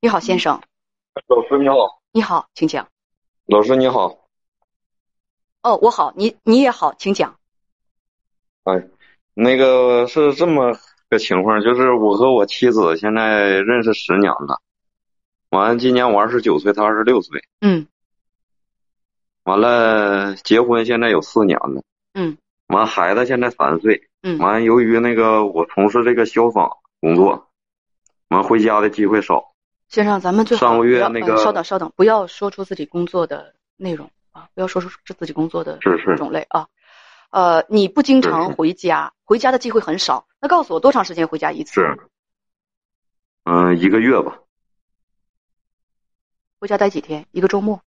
你好，先生。老师你好，你好，请讲。老师你好，哦，我好，你你也好，请讲。哎，那个是这么个情况，就是我和我妻子现在认识十年了，完了今年我二十九岁，她二十六岁，嗯。完了结婚现在有四年了，嗯。完孩子现在三岁，嗯。完由于那个我从事这个消防工作，完回家的机会少，先生，咱们最好上个月那个呃稍等稍等，不要说出自己工作的内容啊，不要说出自己工作的是是种类啊。呃，你不经常是是回家，回家的机会很少。那告诉我多长时间回家一次？是，嗯、一个月吧，回家待几天？一个周末？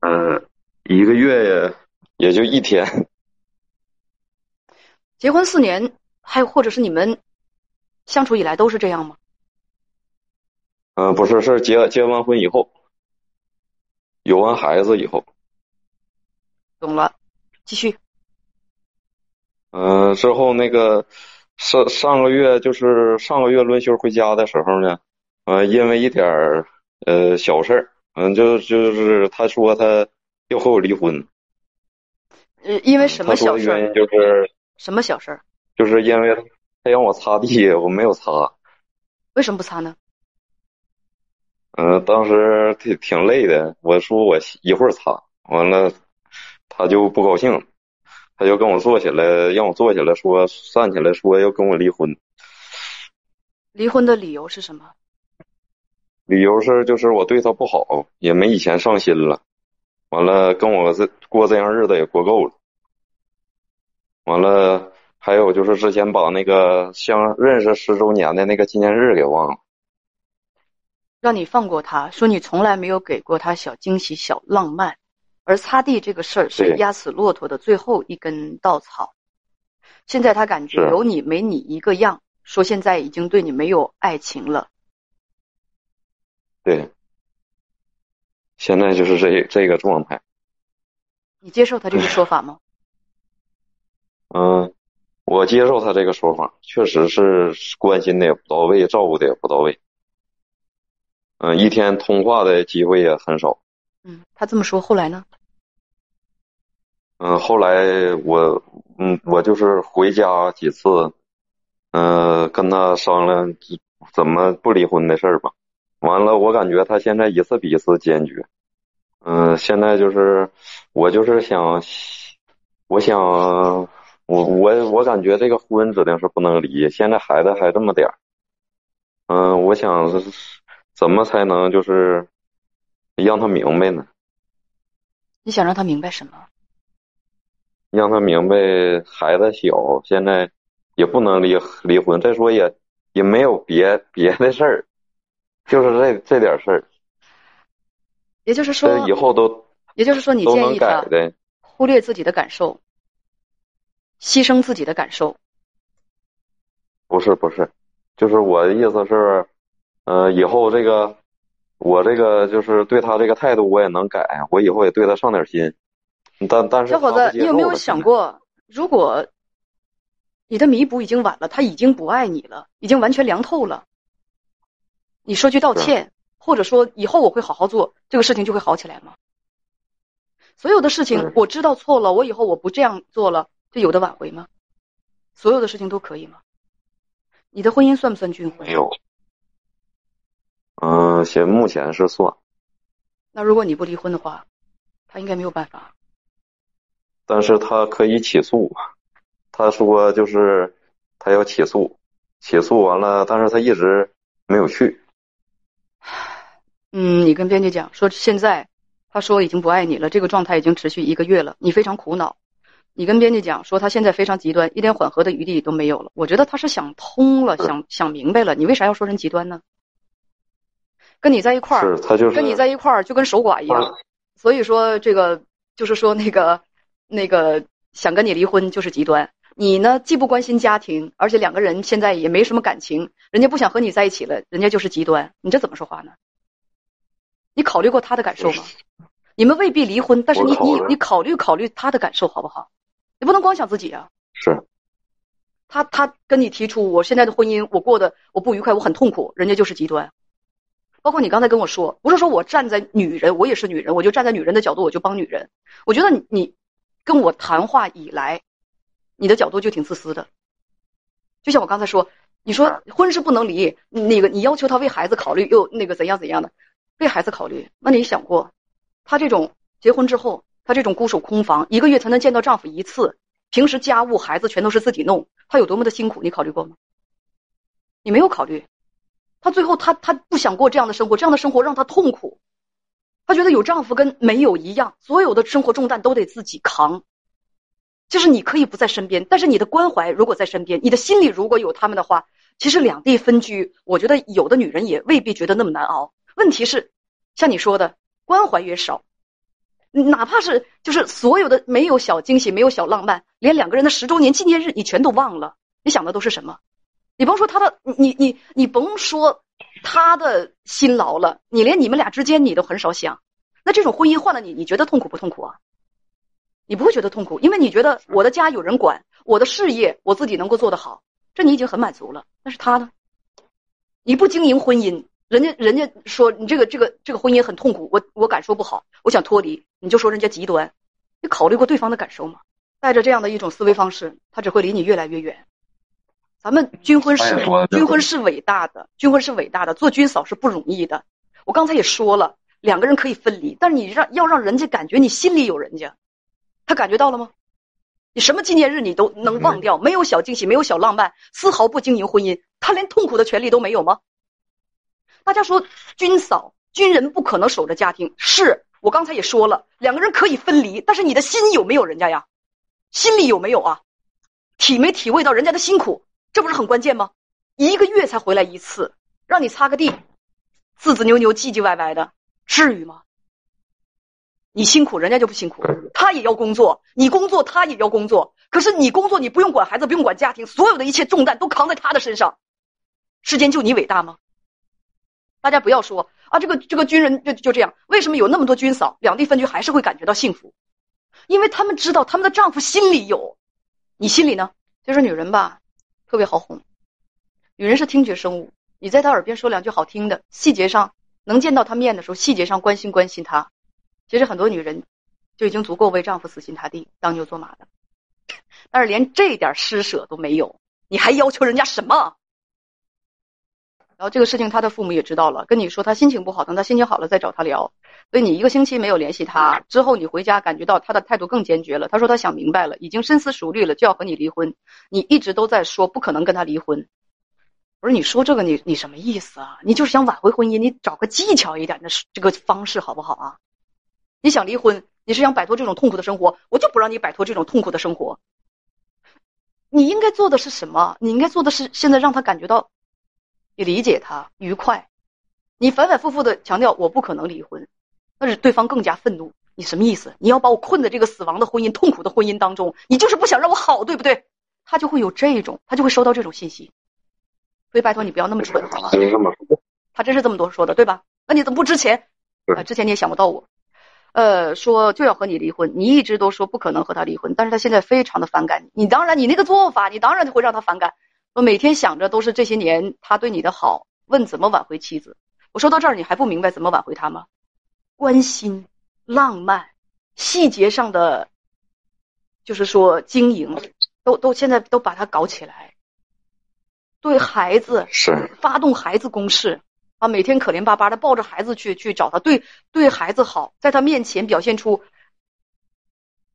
呃，一个月也就一天，结婚四年，还有或者是你们相处以来都是这样吗？嗯、不是，是结结完婚以后，有完孩子以后。懂了，继续。嗯、之后那个上上个月就是上个月轮休回家的时候呢，呃，因为一点儿呃小事儿，嗯、就就是他说他要和我离婚，呃，因为什么小事儿？原因就是什么小事儿？就是因为他让我擦地，我没有擦，为什么不擦呢？嗯、当时挺挺累的，我说我一会儿擦，完了他就不高兴，他就跟我坐起来，让我坐起来说站起来说要跟我离婚。离婚的理由是什么？理由是就是我对他不好，也没以前上心了，完了跟我这过这样日子也过够了，完了还有就是之前把那个相认识十周年的那个纪念日给忘了，让你放过他，说你从来没有给过他小惊喜、小浪漫，而擦地这个事儿是压死骆驼的最后一根稻草。现在他感觉有你没你一个样，说现在已经对你没有爱情了。对，现在就是这这个状态，你接受他这个说法吗？嗯，我接受他这个说法，确实是关心的也不到位，照顾的也不到位，嗯，一天通话的机会也很少。嗯，他这么说，后来呢？嗯，后来我嗯，我就是回家几次，嗯、跟他商量怎么不离婚的事儿吧。完了，我感觉他现在一次比一次坚决。嗯、现在就是我就是想，我想我我我感觉这个婚指定是不能离，现在孩子还这么点儿。嗯、我想怎么才能就是让他明白呢？你想让他明白什么？让他明白孩子小，现在也不能离离婚。再说也也没有别别的事儿，就是这这点事儿，也就是说，以后都也就是说，你建议的。忽略自己的感受，牺牲自己的感受。不是不是，就是我的意思是，呃，以后这个我这个就是对他这个态度我也能改，我以后也对他上点心。但但是小伙子，你有没有想过，如果你的弥补已经晚了，他已经不爱你了，已经完全凉透了，你说句道歉，或者说以后我会好好做，这个事情就会好起来吗？所有的事情我知道错了，我以后我不这样做了，就有的挽回吗？所有的事情都可以吗？你的婚姻算不算军婚没？有？嗯、现目前是算，那如果你不离婚的话，他应该没有办法。但是他可以起诉。他说就是他要起诉，起诉完了，但是他一直没有去。嗯，你跟编辑讲说现在，他说已经不爱你了，这个状态已经持续一个月了，你非常苦恼。你跟编辑讲说他现在非常极端，一点缓和的余地都没有了。我觉得他是想通了，想想明白了，你为啥要说人极端呢？跟你在一块儿，是他就是跟你在一块儿就跟守寡一样他。所以说这个就是说那个那个想跟你离婚就是极端。你呢既不关心家庭，而且两个人现在也没什么感情，人家不想和你在一起了，人家就是极端。你这怎么说话呢？你考虑过他的感受吗？你们未必离婚，但是你你你考虑考虑他的感受好不好？你不能光想自己啊。是他他跟你提出我现在的婚姻我过得我不愉快，我很痛苦，人家就是极端。包括你刚才跟我说，不是说我站在女人，我也是女人，我就站在女人的角度，我就帮女人。我觉得你你跟我谈话以来，你的角度就挺自私的。就像我刚才说，你说婚是不能离，那个你要求他为孩子考虑，又那个怎样怎样的，为孩子考虑，那你想过，他这种结婚之后，她这种孤守空房，一个月才能见到丈夫一次，平时家务孩子全都是自己弄，她有多么的辛苦，你考虑过吗？你没有考虑，他最后他他不想过这样的生活，这样的生活让他痛苦，他觉得有丈夫跟没有一样，所有的生活重担都得自己扛。就是你可以不在身边，但是你的关怀如果在身边，你的心里如果有他们的话，其实两地分居，我觉得有的女人也未必觉得那么难熬。问题是，像你说的，关怀越少，哪怕是就是所有的没有小惊喜，没有小浪漫，连两个人的十周年纪念日你全都忘了，你想的都是什么？你甭说他的，你你你甭说他的辛劳了，你连你们俩之间你都很少想。那这种婚姻换了你，你觉得痛苦不痛苦啊？你不会觉得痛苦，因为你觉得我的家有人管，我的事业我自己能够做得好，这你已经很满足了。但是他呢？你不经营婚姻，人家人家说你这个这个这个婚姻很痛苦，我我感受不好，我想脱离，你就说人家极端，你考虑过对方的感受吗？带着这样的一种思维方式，他只会离你越来越远。咱们军婚是军婚是伟大的，军婚是伟大的，做军嫂是不容易的。我刚才也说了，两个人可以分离，但是你让要让人家感觉你心里有人家。他感觉到了吗？你什么纪念日你都能忘掉，没有小惊喜，没有小浪漫，丝毫不经营婚姻，他连痛苦的权利都没有吗？大家说军嫂、军人不可能守着家庭，是我刚才也说了，两个人可以分离，但是你的心有没有人家呀？心里有没有啊？体没体会到人家的辛苦，这不是很关键吗？一个月才回来一次，让你擦个地，自自扭扭、唧唧歪歪的，至于吗？你辛苦，人家就不辛苦。他也要工作，你工作，他也要工作。可是你工作，你不用管孩子，不用管家庭，所有的一切重担都扛在他的身上。世间就你伟大吗？大家不要说啊，这个这个军人就就这样。为什么有那么多军嫂，两地分居还是会感觉到幸福？因为他们知道他们的丈夫心里有，你心里呢？就是女人吧，特别好哄。女人是听觉生物，你在她耳边说两句好听的，细节上能见到她面的时候，细节上关心关心她。其实很多女人就已经足够为丈夫死心塌地、当牛做马的，但是连这点施舍都没有，你还要求人家什么？然后这个事情他的父母也知道了，跟你说他心情不好，等他心情好了再找他聊。所以你一个星期没有联系他之后，你回家感觉到他的态度更坚决了。他说他想明白了，已经深思熟虑了，就要和你离婚。你一直都在说不可能跟他离婚，不是你说这个你你什么意思啊？你就是想挽回婚姻，你找个技巧一点的这个方式好不好啊？你想离婚？你是想摆脱这种痛苦的生活？我就不让你摆脱这种痛苦的生活。你应该做的是什么？你应该做的是现在让他感觉到你理解他愉快。你反反复复的强调我不可能离婚，那是对方更加愤怒。你什么意思？你要把我困在这个死亡的婚姻、痛苦的婚姻当中？你就是不想让我好，对不对？他就会有这种，他就会收到这种信息。所以拜托你不要那么蠢，好吗？他真是这么多说的，对吧？那你怎么不之前？啊，之前你也想不到我。呃，说就要和你离婚，你一直都说不可能和他离婚，但是他现在非常的反感你。你当然，你那个做法，你当然会让他反感。我每天想着都是这些年他对你的好，问怎么挽回妻子。我说到这儿，你还不明白怎么挽回他吗？关心、浪漫、细节上的，就是说经营，都都现在都把它搞起来。对孩子是发动孩子攻势。啊，每天可怜巴巴的抱着孩子去去找他，对对孩子好，在他面前表现出，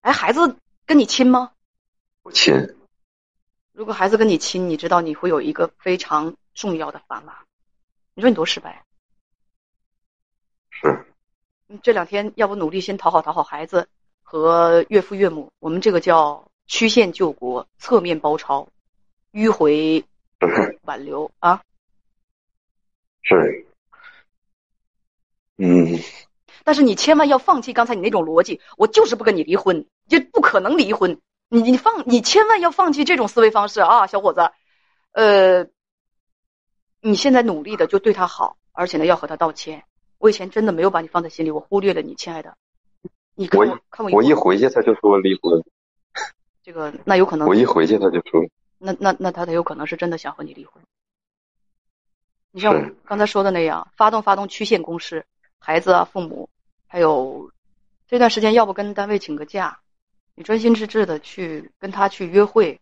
哎，孩子跟你亲吗？不亲。如果孩子跟你亲，你知道你会有一个非常重要的砝码。你说你多失败？是。你这两天要不努力先讨好讨好孩子和岳父岳母，我们这个叫曲线救国，侧面包抄，迂回挽留啊。是，嗯，但是你千万要放弃刚才你那种逻辑，我就是不跟你离婚，就不可能离婚。你你放，你千万要放弃这种思维方式啊，小伙子。呃，你现在努力的就对他好，而且呢要和他道歉。我以前真的没有把你放在心里，我忽略了你，亲爱的。你看我看我一回去他就说离婚，这个那有可能。我一回去他就说，那那那他他有可能是真的想和你离婚。你像我刚才说的那样，发动发动曲线攻势，孩子啊、父母，还有这段时间，要不跟单位请个假，你专心致志的去跟他去约会，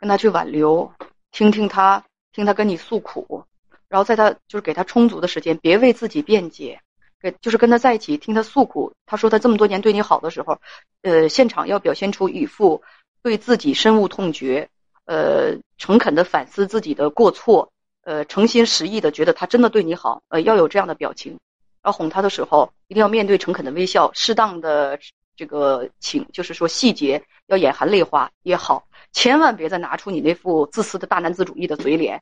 跟他去挽留，听听他听他跟你诉苦，然后在他就是给他充足的时间，别为自己辩解，给就是跟他在一起听他诉苦。他说他这么多年对你好的时候，呃，现场要表现出一副对自己深恶痛绝，呃，诚恳的反思自己的过错，呃，诚心实意的觉得他真的对你好，呃，要有这样的表情。要哄他的时候，一定要面对诚恳的微笑，适当的这个情，就是说细节要眼含泪花也好，千万别再拿出你那副自私的大男子主义的嘴脸。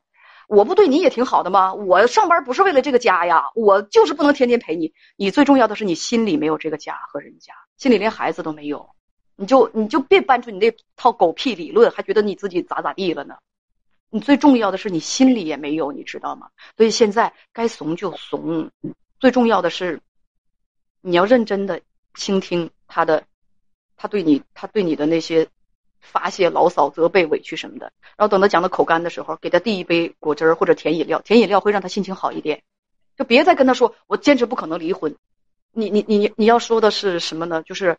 我不对你也挺好的吗？我上班不是为了这个家呀，我就是不能天天陪你。你最重要的是你心里没有这个家和人家，心里连孩子都没有，你就你就别搬出你那套狗屁理论，还觉得你自己咋咋地了呢？你最重要的是你心里也没有，你知道吗？所以现在该怂就怂，最重要的是你要认真的倾听他的，他对你他对你的那些发泄、牢骚、责备、委屈什么的。然后等他讲的口干的时候，给他递一杯果汁儿或者甜饮料，甜饮料会让他心情好一点。就别再跟他说我坚持不可能离婚。你你你你要说的是什么呢？就是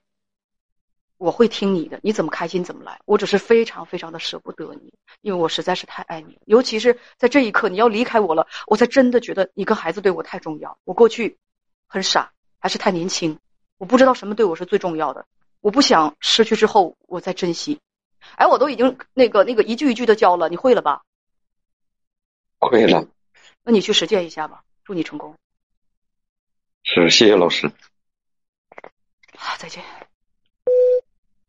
我会听你的，你怎么开心怎么来。我只是非常非常的舍不得你，因为我实在是太爱你，尤其是在这一刻你要离开我了，我才真的觉得你跟孩子对我太重要。我过去很傻，还是太年轻，我不知道什么对我是最重要的，我不想失去之后我再珍惜。哎，我都已经那个那个一句一句的教了，你会了吧？会了，那你去实践一下吧，祝你成功。是谢谢老师。啊，再见。